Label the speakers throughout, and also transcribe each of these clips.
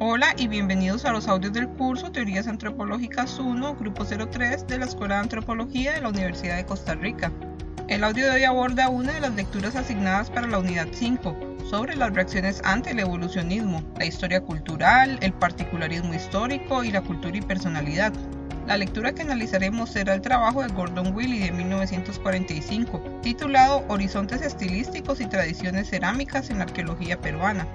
Speaker 1: Hola y bienvenidos a los audios del curso Teorías Antropológicas 1, Grupo 03 de la Escuela de Antropología de la Universidad de Costa Rica. El audio de hoy aborda una de las lecturas asignadas para la unidad 5, sobre las reacciones ante el evolucionismo, la historia cultural, el particularismo histórico y la cultura y personalidad. La lectura que analizaremos será el trabajo de Gordon Willy de 1945, titulado Horizontes estilísticos y tradiciones cerámicas en la arqueología peruana.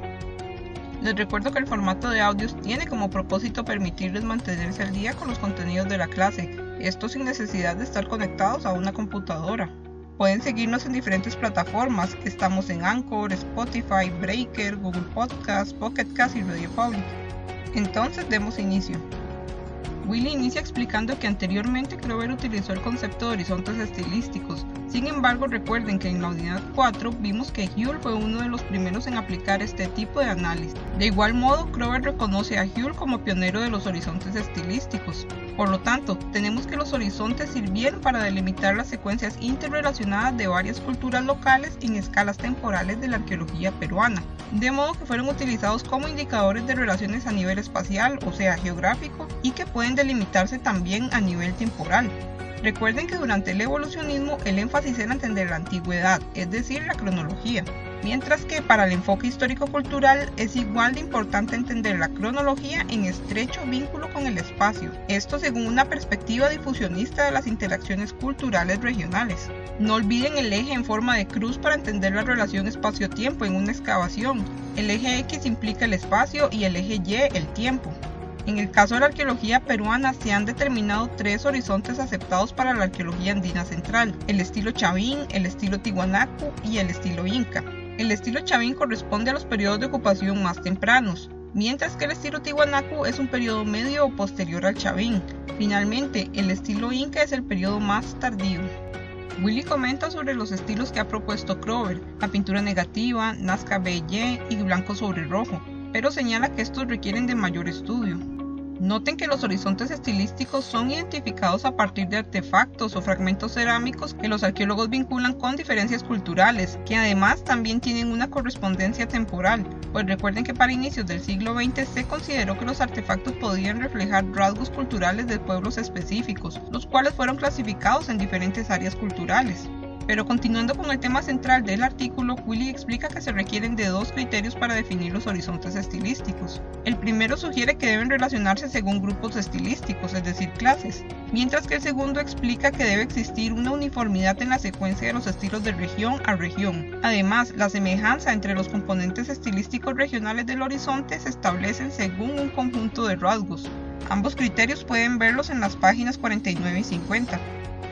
Speaker 1: Les recuerdo que el formato de audios tiene como propósito permitirles mantenerse al día con los contenidos de la clase, esto sin necesidad de estar conectados a una computadora. Pueden seguirnos en diferentes plataformas, estamos en Anchor, Spotify, Breaker, Google Podcast, Pocket Cast y Radio Public. Entonces demos inicio. Willy inicia explicando que anteriormente Clover utilizó el concepto de horizontes estilísticos. Sin embargo, recuerden que en la unidad 4 vimos que Huell fue uno de los primeros en aplicar este tipo de análisis. De igual modo, Clover reconoce a Huell como pionero de los horizontes estilísticos. Por lo tanto, tenemos que los horizontes sirvieron para delimitar las secuencias interrelacionadas de varias culturas locales en escalas temporales de la arqueología peruana, de modo que fueron utilizados como indicadores de relaciones a nivel espacial, o sea, geográfico, y que pueden delimitarse también a nivel temporal. Recuerden que durante el evolucionismo el énfasis era entender la antigüedad, es decir, la cronología, mientras que para el enfoque histórico-cultural es igual de importante entender la cronología en estrecho vínculo con el espacio, esto según una perspectiva difusionista de las interacciones culturales regionales. No olviden el eje en forma de cruz para entender la relación espacio-tiempo en una excavación. El eje X implica el espacio y el eje Y el tiempo. En el caso de la arqueología peruana se han determinado tres horizontes aceptados para la arqueología andina central, el estilo Chavín, el estilo Tiwanaku y el estilo Inca. El estilo Chavín corresponde a los periodos de ocupación más tempranos, mientras que el estilo Tiwanaku es un periodo medio o posterior al Chavín. Finalmente, el estilo Inca es el periodo más tardío. Willy comenta sobre los estilos que ha propuesto Crover, la pintura negativa, Nazca BY y blanco sobre rojo, pero señala que estos requieren de mayor estudio. Noten que los horizontes estilísticos son identificados a partir de artefactos o fragmentos cerámicos que los arqueólogos vinculan con diferencias culturales, que además también tienen una correspondencia temporal, pues recuerden que para inicios del siglo XX se consideró que los artefactos podían reflejar rasgos culturales de pueblos específicos, los cuales fueron clasificados en diferentes áreas culturales. Pero continuando con el tema central del artículo, Willy explica que se requieren de dos criterios para definir los horizontes estilísticos. El primero sugiere que deben relacionarse según grupos estilísticos, es decir, clases, mientras que el segundo explica que debe existir una uniformidad en la secuencia de los estilos de región a región. Además, la semejanza entre los componentes estilísticos regionales del horizonte se establecen según un conjunto de rasgos. Ambos criterios pueden verlos en las páginas 49 y 50.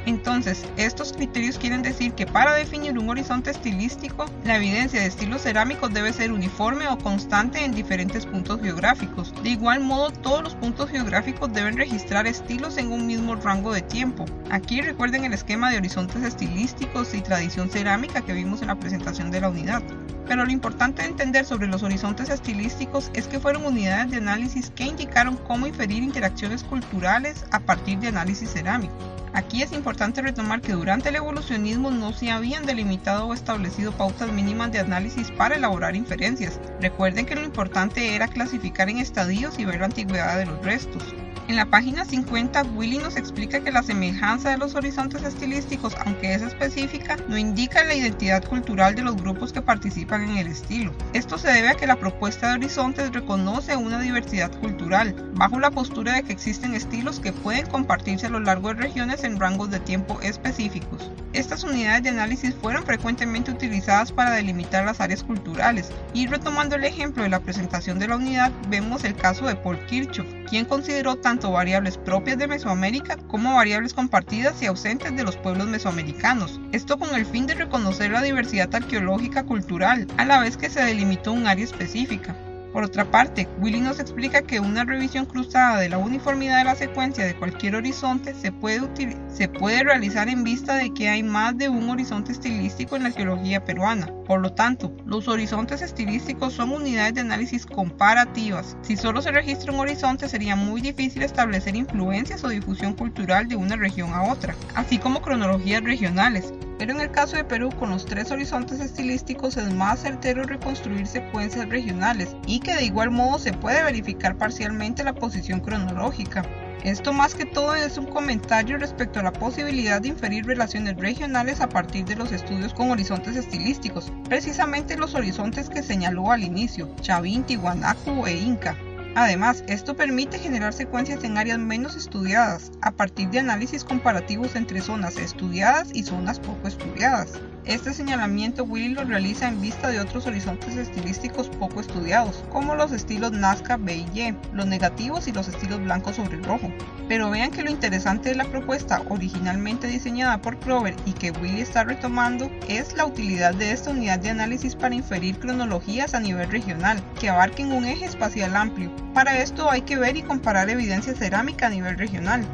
Speaker 1: Entonces, estos criterios quieren decir que para definir un horizonte estilístico, la evidencia de estilos cerámicos debe ser uniforme o constante en diferentes puntos geográficos. De igual modo, todos los puntos geográficos deben registrar estilos en un mismo rango de tiempo. Aquí recuerden el esquema de horizontes estilísticos y tradición cerámica que vimos en la presentación de la unidad. Pero lo importante de entender sobre los horizontes estilísticos es que fueron unidades de análisis que indicaron cómo inferir interacciones culturales a partir de análisis cerámico. Aquí es importante retomar que durante el evolucionismo no se habían delimitado o establecido pautas mínimas de análisis para elaborar inferencias. Recuerden que lo importante era clasificar en estadios y ver la antigüedad de los restos. En la página 50, Willy nos explica que la semejanza de los horizontes estilísticos, aunque es específica, no indica la identidad cultural de los grupos que participan en el estilo. Esto se debe a que la propuesta de horizontes reconoce una diversidad cultural, bajo la postura de que existen estilos que pueden compartirse a lo largo de regiones en rangos de tiempo específicos. Estas unidades de análisis fueron frecuentemente utilizadas para delimitar las áreas culturales, y retomando el ejemplo de la presentación de la unidad, vemos el caso de Paul Kirchhoff, quien consideró tanto variables propias de Mesoamérica como variables compartidas y ausentes de los pueblos mesoamericanos, esto con el fin de reconocer la diversidad arqueológica cultural, a la vez que se delimitó un área específica. Por otra parte, Willy nos explica que una revisión cruzada de la uniformidad de la secuencia de cualquier horizonte se puede, realizar en vista de que hay más de un horizonte estilístico en la arqueología peruana. Por lo tanto, los horizontes estilísticos son unidades de análisis comparativas. Si solo se registra un horizonte sería muy difícil establecer influencias o difusión cultural de una región a otra, así como cronologías regionales, pero en el caso de Perú con los tres horizontes estilísticos es más certero reconstruir secuencias regionales y que de igual modo se puede verificar parcialmente la posición cronológica. Esto más que todo es un comentario respecto a la posibilidad de inferir relaciones regionales a partir de los estudios con horizontes estilísticos, precisamente los horizontes que señaló al inicio, Chavín, Tiwanaku e Inca. Además, esto permite generar secuencias en áreas menos estudiadas, a partir de análisis comparativos entre zonas estudiadas y zonas poco estudiadas. Este señalamiento Willy lo realiza en vista de otros horizontes estilísticos poco estudiados, como los estilos Nazca B y Y, los negativos y los estilos blanco sobre rojo. Pero vean que lo interesante de la propuesta originalmente diseñada por Clover y que Willy está retomando es la utilidad de esta unidad de análisis para inferir cronologías a nivel regional, que abarquen un eje espacial amplio. Para esto hay que ver y comparar evidencia cerámica a nivel regional.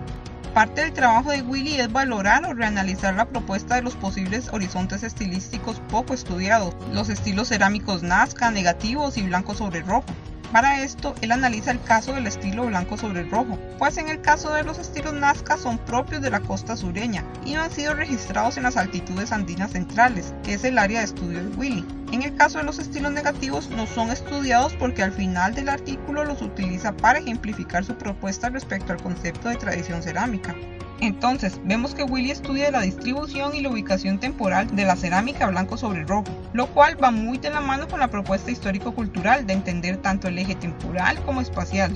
Speaker 1: Parte del trabajo de Willy es valorar o reanalizar la propuesta de los posibles horizontes estilísticos poco estudiados, los estilos cerámicos Nazca, negativos y blanco sobre rojo. Para esto, él analiza el caso del estilo blanco sobre rojo, pues en el caso de los estilos Nazca son propios de la costa sureña y no han sido registrados en las altitudes andinas centrales, que es el área de estudio de Willy. En el caso de los estilos negativos no son estudiados porque al final del artículo los utiliza para ejemplificar su propuesta respecto al concepto de tradición cerámica. Entonces, vemos que Willy estudia la distribución y la ubicación temporal de la cerámica blanco sobre rojo, lo cual va muy de la mano con la propuesta histórico-cultural de entender tanto el eje temporal como espacial.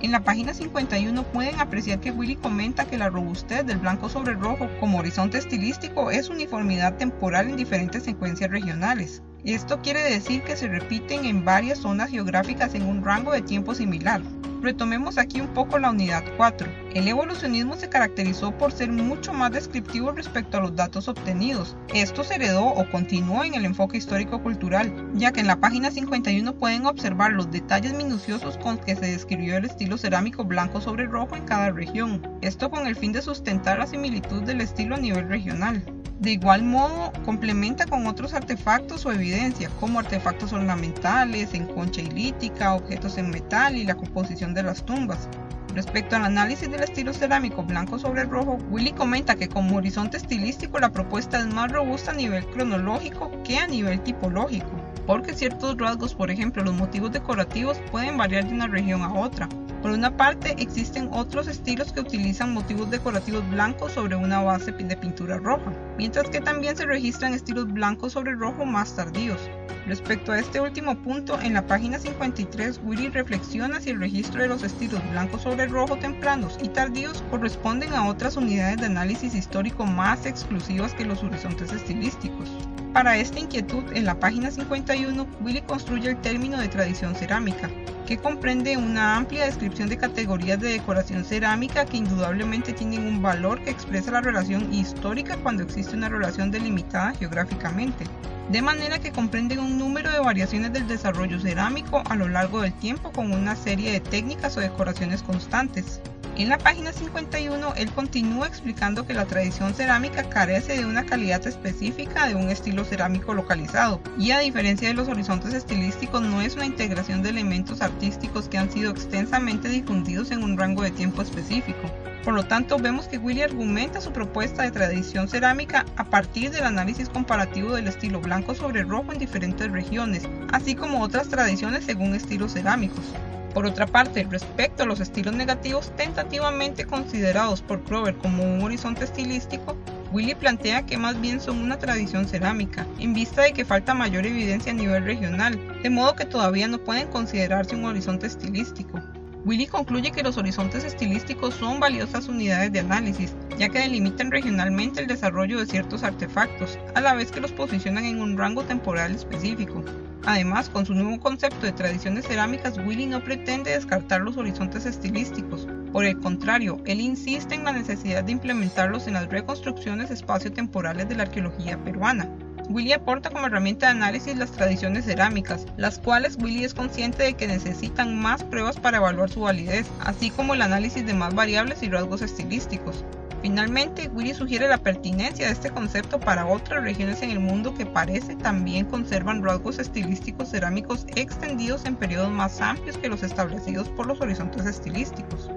Speaker 1: En la página 51 pueden apreciar que Willy comenta que la robustez del blanco sobre rojo como horizonte estilístico es uniformidad temporal en diferentes secuencias regionales. Esto quiere decir que se repiten en varias zonas geográficas en un rango de tiempo similar. Retomemos aquí un poco la unidad 4. El evolucionismo se caracterizó por ser mucho más descriptivo respecto a los datos obtenidos. Esto se heredó o continuó en el enfoque histórico-cultural, ya que en la página 51 pueden observar los detalles minuciosos con que se describió el estilo cerámico blanco sobre rojo en cada región. Esto con el fin de sustentar la similitud del estilo a nivel regional. De igual modo, complementa con otros artefactos o evidencia, como artefactos ornamentales en concha ilítica, objetos en metal y la composición de las tumbas. Respecto al análisis del estilo cerámico blanco sobre rojo, Willy comenta que como horizonte estilístico la propuesta es más robusta a nivel cronológico que a nivel tipológico, porque ciertos rasgos, por ejemplo los motivos decorativos, pueden variar de una región a otra, por una parte, existen otros estilos que utilizan motivos decorativos blancos sobre una base de pintura roja, mientras que también se registran estilos blancos sobre rojo más tardíos. Respecto a este último punto, en la página 53, Willy reflexiona si el registro de los estilos blancos sobre rojo tempranos y tardíos corresponden a otras unidades de análisis histórico más exclusivas que los horizontes estilísticos. Para esta inquietud, en la página 51, Willy construye el término de tradición cerámica, que comprende una amplia descripción de categorías de decoración cerámica que indudablemente tienen un valor que expresa la relación histórica cuando existe una relación delimitada geográficamente, de manera que comprenden un número de variaciones del desarrollo cerámico a lo largo del tiempo con una serie de técnicas o decoraciones constantes. En la página 51, él continúa explicando que la tradición cerámica carece de una calidad específica de un estilo cerámico localizado, y a diferencia de los horizontes estilísticos, no es una integración de elementos artísticos que han sido extensamente difundidos en un rango de tiempo específico. Por lo tanto, vemos que Willy argumenta su propuesta de tradición cerámica a partir del análisis comparativo del estilo blanco sobre rojo en diferentes regiones, así como otras tradiciones según estilos cerámicos. Por otra parte, respecto a los estilos negativos tentativamente considerados por Clover como un horizonte estilístico, Willy plantea que más bien son una tradición cerámica, en vista de que falta mayor evidencia a nivel regional, de modo que todavía no pueden considerarse un horizonte estilístico. Willy concluye que los horizontes estilísticos son valiosas unidades de análisis, ya que delimitan regionalmente el desarrollo de ciertos artefactos, a la vez que los posicionan en un rango temporal específico. Además, con su nuevo concepto de tradiciones cerámicas, Willy no pretende descartar los horizontes estilísticos. Por el contrario, él insiste en la necesidad de implementarlos en las reconstrucciones espaciotemporales de la arqueología peruana. Willy aporta como herramienta de análisis las tradiciones cerámicas, las cuales Willy es consciente de que necesitan más pruebas para evaluar su validez, así como el análisis de más variables y rasgos estilísticos. Finalmente, Willy sugiere la pertinencia de este concepto para otras regiones en el mundo que parece también conservan rasgos estilísticos cerámicos extendidos en periodos más amplios que los establecidos por los horizontes estilísticos.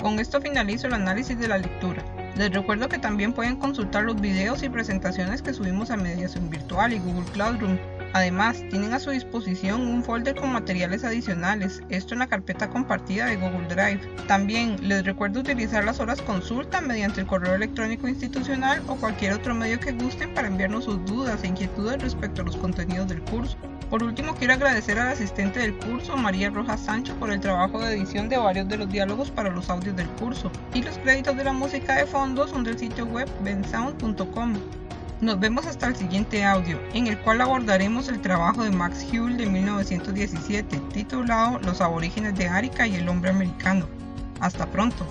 Speaker 1: Con esto finalizo el análisis de la lectura. Les recuerdo que también pueden consultar los videos y presentaciones que subimos a Mediación Virtual y Google Classroom. Además, tienen a su disposición un folder con materiales adicionales, esto en la carpeta compartida de Google Drive. También les recuerdo utilizar las horas consulta mediante el correo electrónico institucional o cualquier otro medio que gusten para enviarnos sus dudas e inquietudes respecto a los contenidos del curso. Por último, quiero agradecer al asistente del curso, María Rojas Sancho, por el trabajo de edición de varios de los diálogos para los audios del curso. Y los créditos de la música de fondo son del sitio web bensound.com. Nos vemos hasta el siguiente audio, en el cual abordaremos el trabajo de Max Huell de 1917, titulado Los aborígenes de Arica y el hombre americano. Hasta pronto.